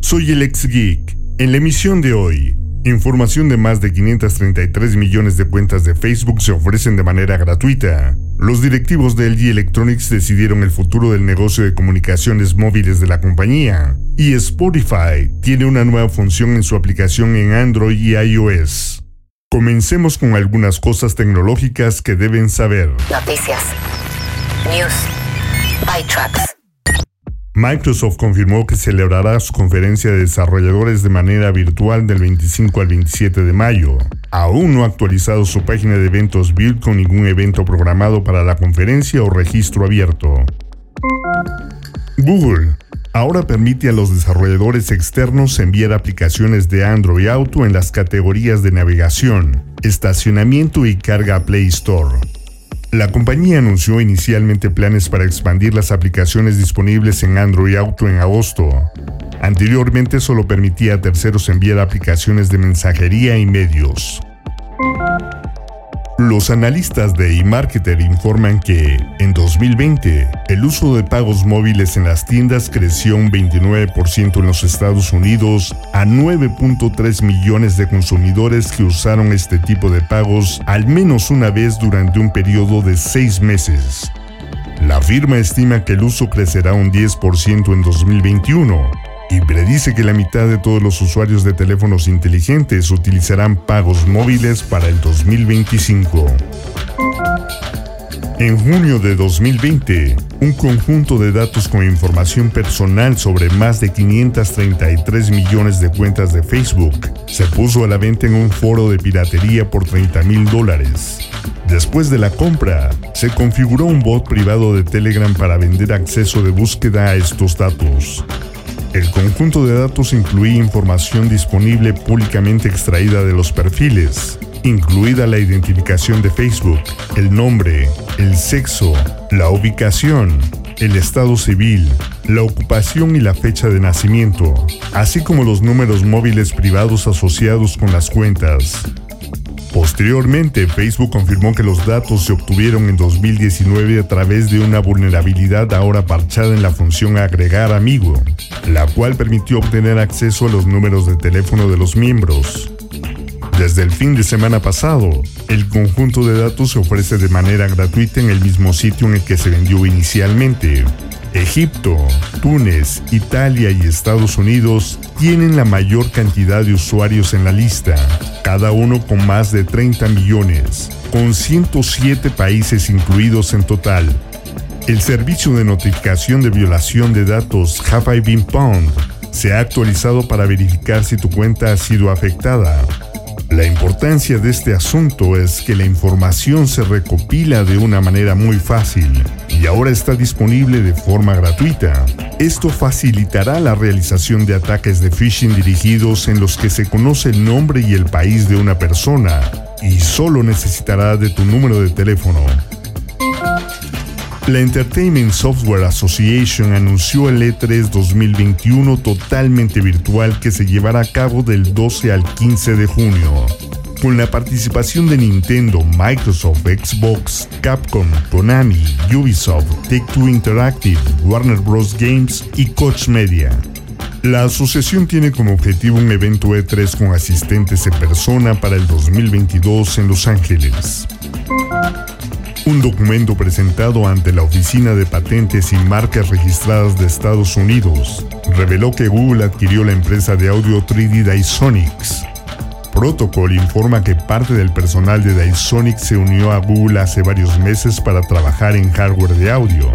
Soy el ex geek. En la emisión de hoy, información de más de 533 millones de cuentas de Facebook se ofrecen de manera gratuita. Los directivos de LG Electronics decidieron el futuro del negocio de comunicaciones móviles de la compañía. Y Spotify tiene una nueva función en su aplicación en Android y iOS. Comencemos con algunas cosas tecnológicas que deben saber. Noticias. News. ByTrax. Microsoft confirmó que celebrará su conferencia de desarrolladores de manera virtual del 25 al 27 de mayo. Aún no ha actualizado su página de eventos Build con ningún evento programado para la conferencia o registro abierto. Google ahora permite a los desarrolladores externos enviar aplicaciones de Android Auto en las categorías de navegación, estacionamiento y carga Play Store. La compañía anunció inicialmente planes para expandir las aplicaciones disponibles en Android Auto en agosto. Anteriormente solo permitía a terceros enviar aplicaciones de mensajería y medios. Los analistas de eMarketer informan que, en 2020, el uso de pagos móviles en las tiendas creció un 29% en los Estados Unidos a 9.3 millones de consumidores que usaron este tipo de pagos al menos una vez durante un periodo de seis meses. La firma estima que el uso crecerá un 10% en 2021 y predice que la mitad de todos los usuarios de teléfonos inteligentes utilizarán pagos móviles para el 2025. En junio de 2020, un conjunto de datos con información personal sobre más de 533 millones de cuentas de Facebook se puso a la venta en un foro de piratería por 30 mil dólares. Después de la compra, se configuró un bot privado de Telegram para vender acceso de búsqueda a estos datos. El conjunto de datos incluía información disponible públicamente extraída de los perfiles, incluida la identificación de Facebook, el nombre, el sexo, la ubicación, el estado civil, la ocupación y la fecha de nacimiento, así como los números móviles privados asociados con las cuentas. Posteriormente, Facebook confirmó que los datos se obtuvieron en 2019 a través de una vulnerabilidad ahora parchada en la función agregar amigo, la cual permitió obtener acceso a los números de teléfono de los miembros. Desde el fin de semana pasado, el conjunto de datos se ofrece de manera gratuita en el mismo sitio en el que se vendió inicialmente, Egipto, Túnez, Italia y Estados Unidos tienen la mayor cantidad de usuarios en la lista, cada uno con más de 30 millones, con 107 países incluidos en total. El servicio de notificación de violación de datos Have I Been Pwned se ha actualizado para verificar si tu cuenta ha sido afectada. La importancia de este asunto es que la información se recopila de una manera muy fácil y ahora está disponible de forma gratuita. Esto facilitará la realización de ataques de phishing dirigidos en los que se conoce el nombre y el país de una persona y solo necesitará de tu número de teléfono. La Entertainment Software Association anunció el E3 2021 totalmente virtual que se llevará a cabo del 12 al 15 de junio, con la participación de Nintendo, Microsoft, Xbox, Capcom, Konami, Ubisoft, Take-Two Interactive, Warner Bros. Games y Koch Media. La asociación tiene como objetivo un evento E3 con asistentes en persona para el 2022 en Los Ángeles. Un documento presentado ante la Oficina de Patentes y Marcas Registradas de Estados Unidos reveló que Google adquirió la empresa de audio 3D Dysonics. Protocol informa que parte del personal de Dysonics se unió a Google hace varios meses para trabajar en hardware de audio.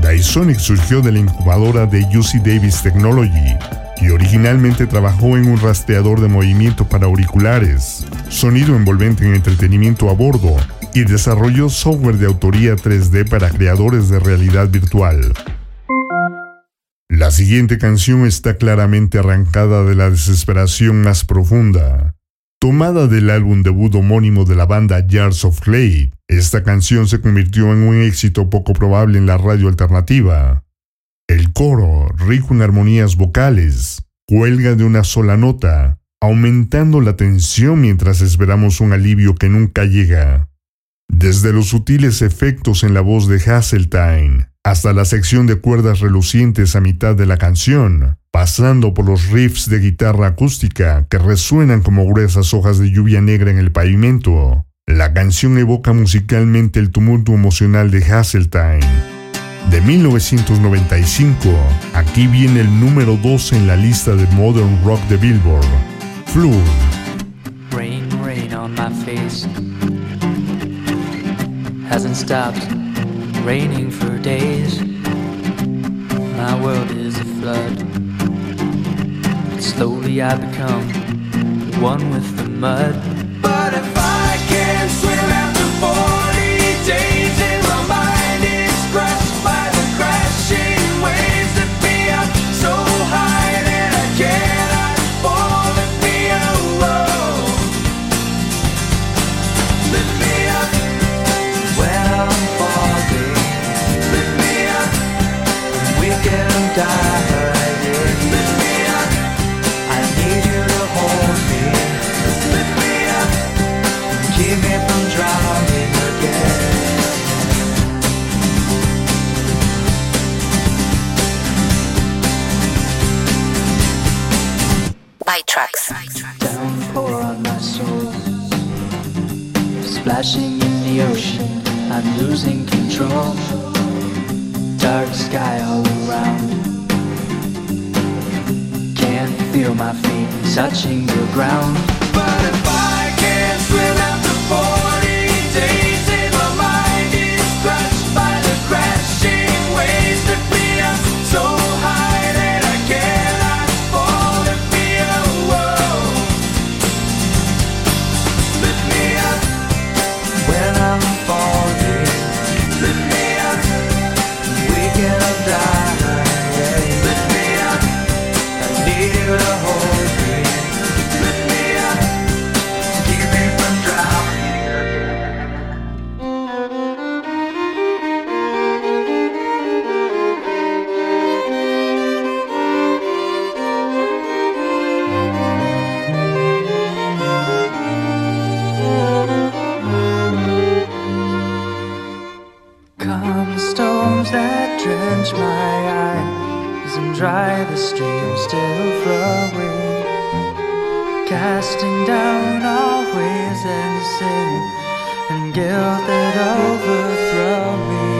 Dysonics surgió de la incubadora de UC Davis Technology y originalmente trabajó en un rastreador de movimiento para auriculares, sonido envolvente en entretenimiento a bordo y desarrolló software de autoría 3D para creadores de realidad virtual. La siguiente canción está claramente arrancada de la desesperación más profunda. Tomada del álbum debut homónimo de la banda Jars of Clay, esta canción se convirtió en un éxito poco probable en la radio alternativa. El coro, rico en armonías vocales, cuelga de una sola nota, aumentando la tensión mientras esperamos un alivio que nunca llega. Desde los sutiles efectos en la voz de Hasseltine hasta la sección de cuerdas relucientes a mitad de la canción, pasando por los riffs de guitarra acústica que resuenan como gruesas hojas de lluvia negra en el pavimento. La canción evoca musicalmente el tumulto emocional de Hasseltine. De 1995, aquí viene el número 2 en la lista de Modern Rock de Billboard, Flood. Rain, rain on my face. Hasn't stopped raining for days. My world is a flood. Slowly I become one with the mud. But if I and dry the stream still flowing, casting down all ways and sin and guilt that overthrow me.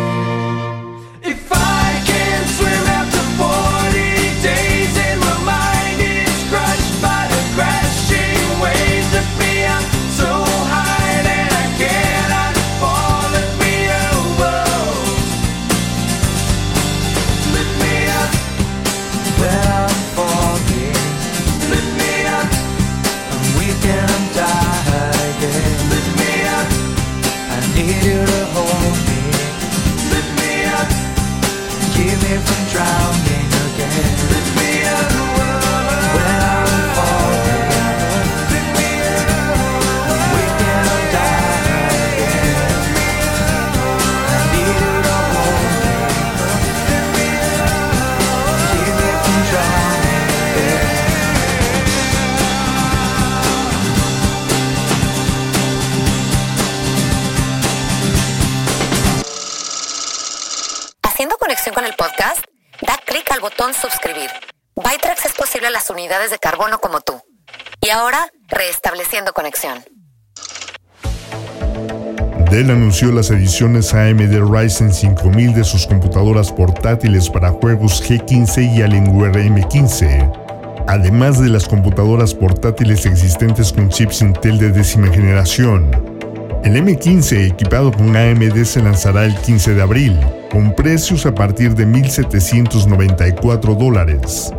Botón suscribir. Bytrax es posible a las unidades de carbono como tú. Y ahora, restableciendo conexión. Dell anunció las ediciones AMD Ryzen 5000 de sus computadoras portátiles para juegos G15 y Alienware M15, además de las computadoras portátiles existentes con chips Intel de décima generación. El M15 equipado con AMD se lanzará el 15 de abril, con precios a partir de 1.794 dólares.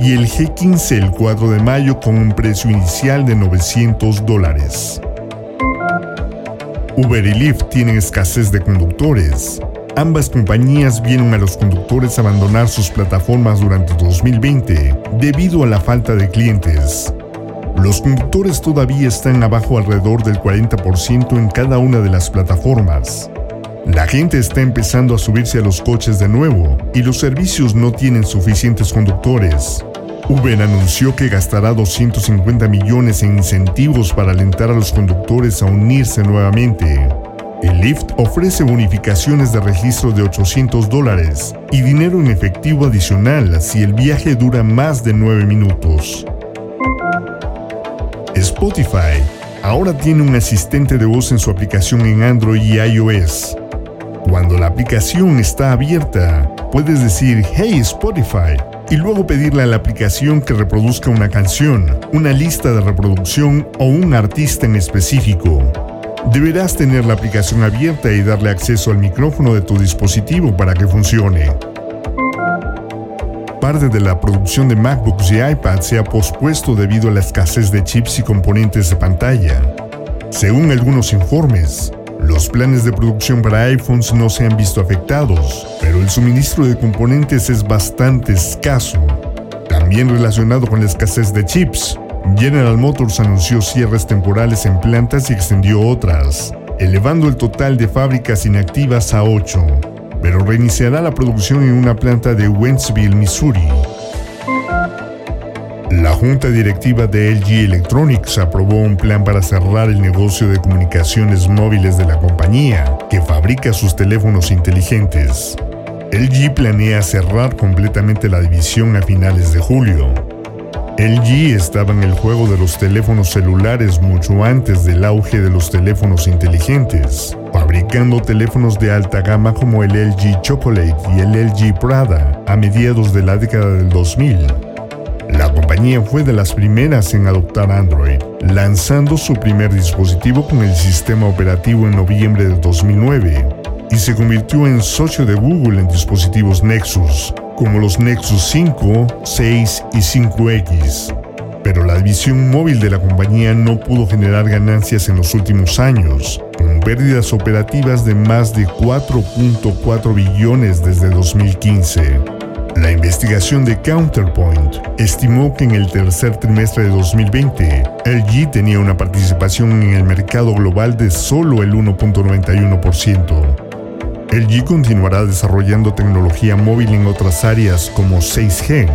Y el G15 el 4 de mayo con un precio inicial de 900 dólares. Uber y Lyft tienen escasez de conductores. Ambas compañías vieron a los conductores abandonar sus plataformas durante 2020 debido a la falta de clientes. Los conductores todavía están abajo alrededor del 40% en cada una de las plataformas. La gente está empezando a subirse a los coches de nuevo y los servicios no tienen suficientes conductores. Uber anunció que gastará 250 millones en incentivos para alentar a los conductores a unirse nuevamente. El Lyft ofrece bonificaciones de registro de 800 dólares y dinero en efectivo adicional si el viaje dura más de 9 minutos. Spotify ahora tiene un asistente de voz en su aplicación en Android y iOS. Cuando la aplicación está abierta, puedes decir Hey Spotify y luego pedirle a la aplicación que reproduzca una canción, una lista de reproducción o un artista en específico. Deberás tener la aplicación abierta y darle acceso al micrófono de tu dispositivo para que funcione. Parte de la producción de MacBooks y iPads se ha pospuesto debido a la escasez de chips y componentes de pantalla. Según algunos informes, los planes de producción para iPhones no se han visto afectados, pero el suministro de componentes es bastante escaso. También relacionado con la escasez de chips, General Motors anunció cierres temporales en plantas y extendió otras, elevando el total de fábricas inactivas a 8, pero reiniciará la producción en una planta de Wentzville, Missouri. La junta directiva de LG Electronics aprobó un plan para cerrar el negocio de comunicaciones móviles de la compañía, que fabrica sus teléfonos inteligentes. LG planea cerrar completamente la división a finales de julio. LG estaba en el juego de los teléfonos celulares mucho antes del auge de los teléfonos inteligentes, fabricando teléfonos de alta gama como el LG Chocolate y el LG Prada a mediados de la década del 2000. La compañía fue de las primeras en adoptar Android, lanzando su primer dispositivo con el sistema operativo en noviembre de 2009, y se convirtió en socio de Google en dispositivos Nexus, como los Nexus 5, 6 y 5X. Pero la división móvil de la compañía no pudo generar ganancias en los últimos años, con pérdidas operativas de más de 4.4 billones desde 2015. La investigación de Counterpoint estimó que en el tercer trimestre de 2020, LG tenía una participación en el mercado global de solo el 1.91%. LG continuará desarrollando tecnología móvil en otras áreas como 6G.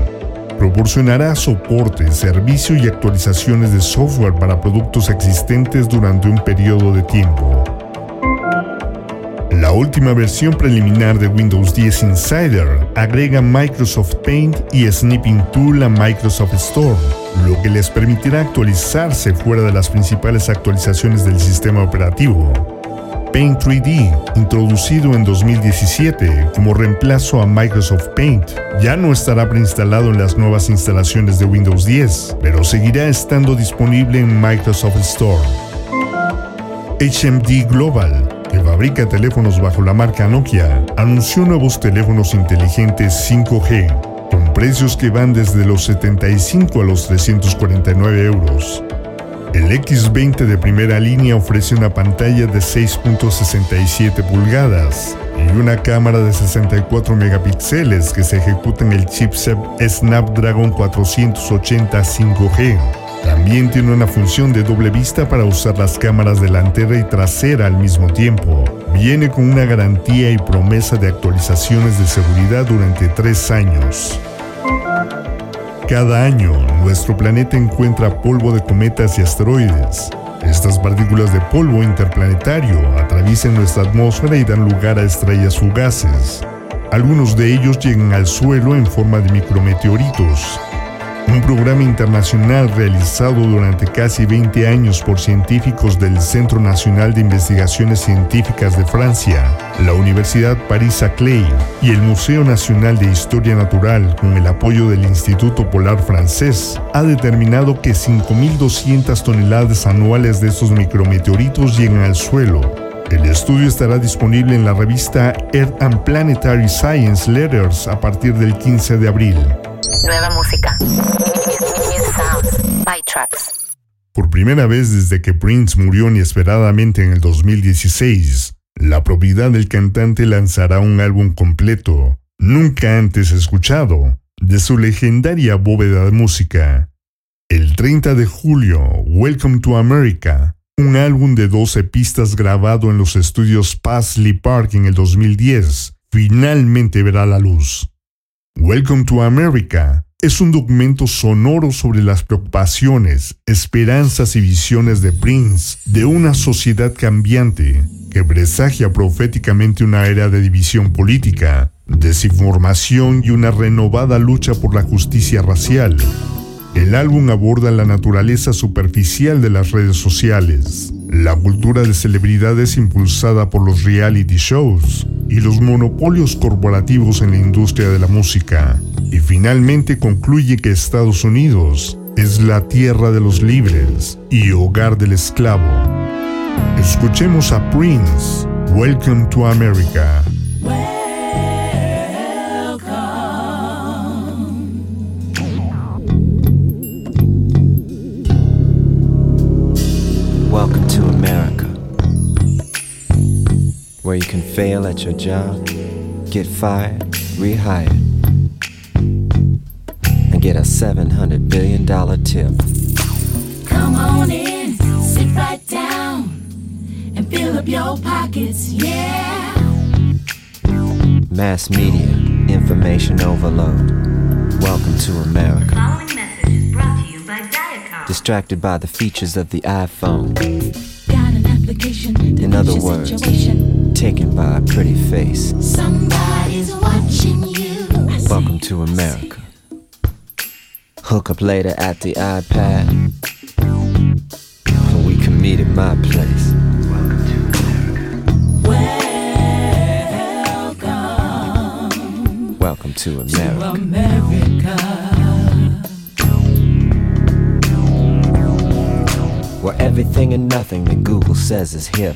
Proporcionará soporte, servicio y actualizaciones de software para productos existentes durante un periodo de tiempo. La última versión preliminar de Windows 10 Insider agrega Microsoft Paint y Snipping Tool a Microsoft Store, lo que les permitirá actualizarse fuera de las principales actualizaciones del sistema operativo. Paint 3D, introducido en 2017 como reemplazo a Microsoft Paint, ya no estará preinstalado en las nuevas instalaciones de Windows 10, pero seguirá estando disponible en Microsoft Store. HMD Global, que fabrica teléfonos bajo la marca Nokia, anunció nuevos teléfonos inteligentes 5G, con precios que van desde los 75 a los 349 euros. El X20 de primera línea ofrece una pantalla de 6.67 pulgadas y una cámara de 64 megapíxeles que se ejecuta en el chipset Snapdragon 480 5G. También tiene una función de doble vista para usar las cámaras delantera y trasera al mismo tiempo. Viene con una garantía y promesa de actualizaciones de seguridad durante tres años. Cada año, nuestro planeta encuentra polvo de cometas y asteroides. Estas partículas de polvo interplanetario atraviesan nuestra atmósfera y dan lugar a estrellas fugaces. Algunos de ellos llegan al suelo en forma de micrometeoritos, un programa internacional realizado durante casi 20 años por científicos del Centro Nacional de Investigaciones Científicas de Francia, la Universidad Paris-Saclay y el Museo Nacional de Historia Natural, con el apoyo del Instituto Polar Francés, ha determinado que 5.200 toneladas anuales de estos micrometeoritos llegan al suelo, el estudio estará disponible en la revista Earth and Planetary Science Letters a partir del 15 de abril. Nueva música. New. By tracks. Por primera vez desde que Prince murió inesperadamente en el 2016, la propiedad del cantante lanzará un álbum completo, nunca antes escuchado, de su legendaria bóveda de música. El 30 de julio, Welcome to America, un álbum de 12 pistas grabado en los estudios Paisley Park en el 2010, finalmente verá la luz. Welcome to America es un documento sonoro sobre las preocupaciones, esperanzas y visiones de Prince de una sociedad cambiante que presagia proféticamente una era de división política, desinformación y una renovada lucha por la justicia racial. El álbum aborda la naturaleza superficial de las redes sociales, la cultura de celebridades impulsada por los reality shows y los monopolios corporativos en la industria de la música. Y finalmente concluye que Estados Unidos es la tierra de los libres y hogar del esclavo. Escuchemos a Prince, Welcome to America. Fail at your job, get fired, rehired, and get a $700 billion tip. Come on in, sit right down, and fill up your pockets, yeah. Mass media, information overload. Welcome to America. following message is brought to you by Diacom. Distracted by the features of the iPhone, Got an application In other words, situation. Taken by a pretty face. Somebody's watching you. Welcome to America. Hook up later at the iPad. And we can meet at my place. Welcome Welcome to America. Welcome to America. Where everything and nothing that Google says is hip.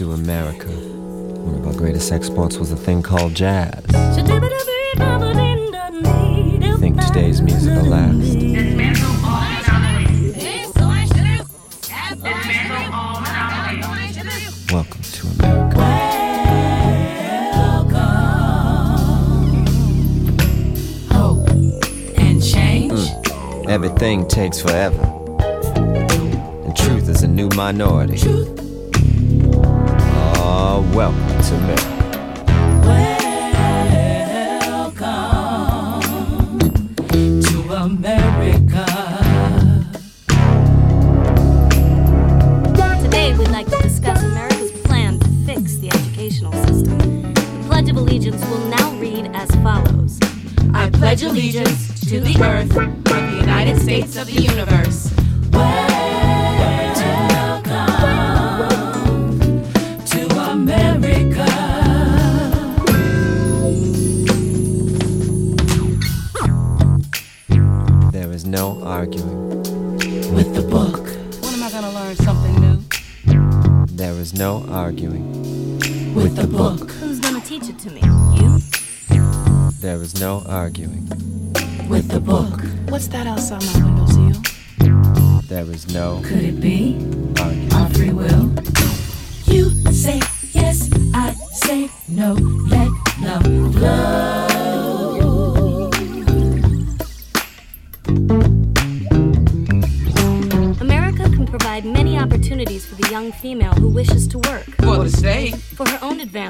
to America. One of our greatest exports was a thing called jazz. You Think today's music will last. Welcome to America. Hope and change. Everything takes forever. And truth is a new minority. Truth. Welcome to to America. Today, we'd like to discuss America's plan to fix the educational system. The Pledge of Allegiance will now read as follows I pledge allegiance to the earth of the United States of the universe.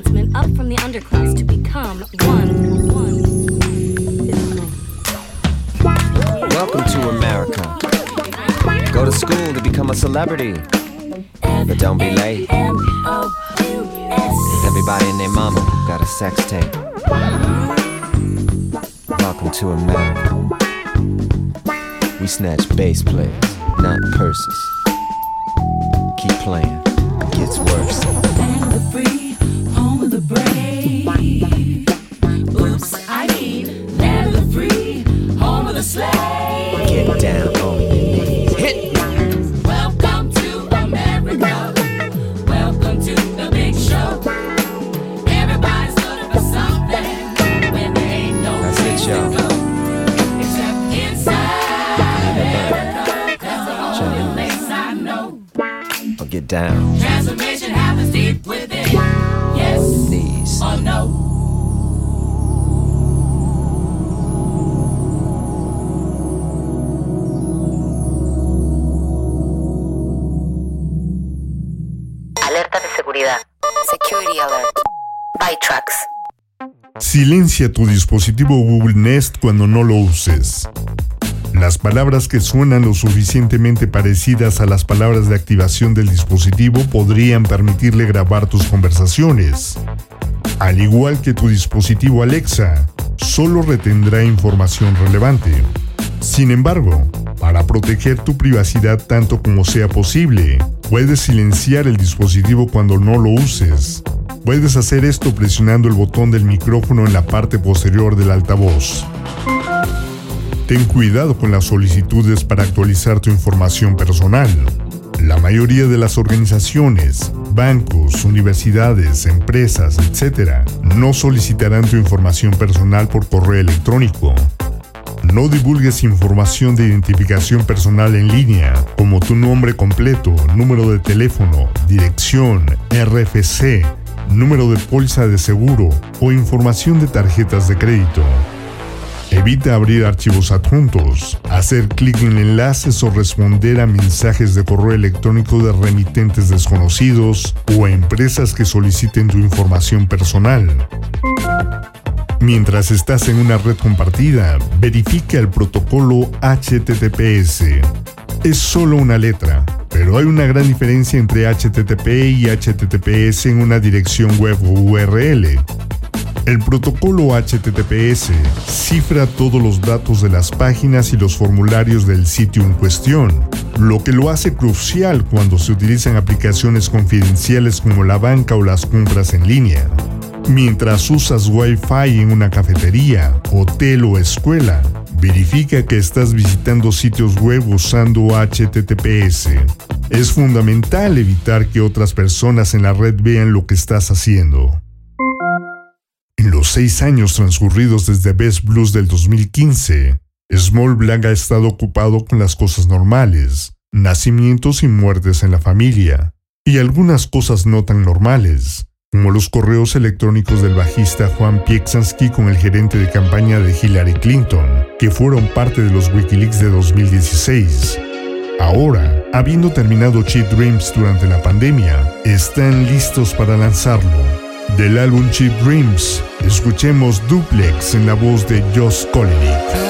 Advancement up from the underclass to become one. One. Welcome to America. Go to school to become a celebrity. But don't be late. Everybody and their mama got a sex tape. Welcome to America. We snatch bass players, not purses. keep playing. It gets worse. Down. Transformation happens deep within. Yes Knees. or no. Silencia tu dispositivo Google Nest cuando no lo uses. Las palabras que suenan lo suficientemente parecidas a las palabras de activación del dispositivo podrían permitirle grabar tus conversaciones. Al igual que tu dispositivo Alexa, solo retendrá información relevante. Sin embargo, para proteger tu privacidad tanto como sea posible, puedes silenciar el dispositivo cuando no lo uses. Puedes hacer esto presionando el botón del micrófono en la parte posterior del altavoz. Ten cuidado con las solicitudes para actualizar tu información personal. La mayoría de las organizaciones, bancos, universidades, empresas, etc., no solicitarán tu información personal por correo electrónico. No divulgues información de identificación personal en línea, como tu nombre completo, número de teléfono, dirección, RFC, número de póliza de seguro o información de tarjetas de crédito. Evita abrir archivos adjuntos, hacer clic en enlaces o responder a mensajes de correo electrónico de remitentes desconocidos o a empresas que soliciten tu información personal. Mientras estás en una red compartida, verifica el protocolo HTTPS. Es solo una letra, pero hay una gran diferencia entre HTTP y HTTPS en una dirección web URL. El protocolo HTTPS cifra todos los datos de las páginas y los formularios del sitio en cuestión, lo que lo hace crucial cuando se utilizan aplicaciones confidenciales como la banca o las compras en línea. Mientras usas Wi-Fi en una cafetería, hotel o escuela, verifica que estás visitando sitios web usando HTTPS. Es fundamental evitar que otras personas en la red vean lo que estás haciendo. En los seis años transcurridos desde Best Blues del 2015, Small Black ha estado ocupado con las cosas normales, nacimientos y muertes en la familia, y algunas cosas no tan normales, como los correos electrónicos del bajista Juan Pieksansky con el gerente de campaña de Hillary Clinton, que fueron parte de los Wikileaks de 2016. Ahora, habiendo terminado Cheap Dreams durante la pandemia, están listos para lanzarlo. Del álbum Cheap Dreams, escuchemos Duplex en la voz de Josh Kolinick.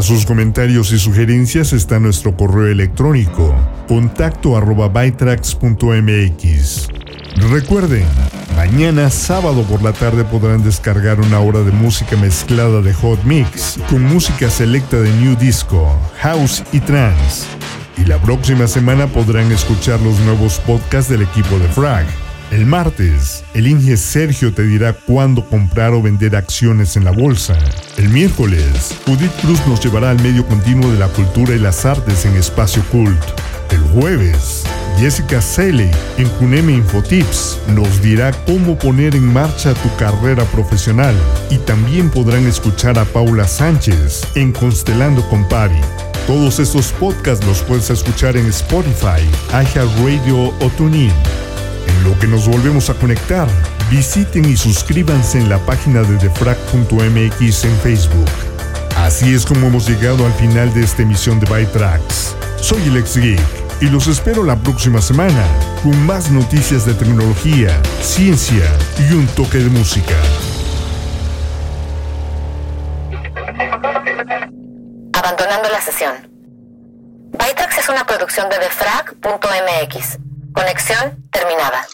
Para sus comentarios y sugerencias está nuestro correo electrónico contacto arroba. Recuerden, mañana sábado por la tarde podrán descargar una hora de música mezclada de Hot Mix con música selecta de New Disco, House y Trance. Y la próxima semana podrán escuchar los nuevos podcasts del equipo de Frag. El martes, el Inge Sergio te dirá cuándo comprar o vender acciones en la bolsa. El miércoles, Judith Cruz nos llevará al medio continuo de la cultura y las artes en Espacio Cult. El jueves, Jessica Sele en Cuneme Infotips nos dirá cómo poner en marcha tu carrera profesional. Y también podrán escuchar a Paula Sánchez en Constelando con Pavi. Todos estos podcasts los puedes escuchar en Spotify, iHeartRadio o TuneIn. Lo que nos volvemos a conectar, visiten y suscríbanse en la página de defrag.mx en Facebook. Así es como hemos llegado al final de esta emisión de Bytrax. Soy el geek y los espero la próxima semana con más noticias de tecnología, ciencia y un toque de música. Abandonando la sesión. Bytrax es una producción de defrag.mx. Conexión terminada.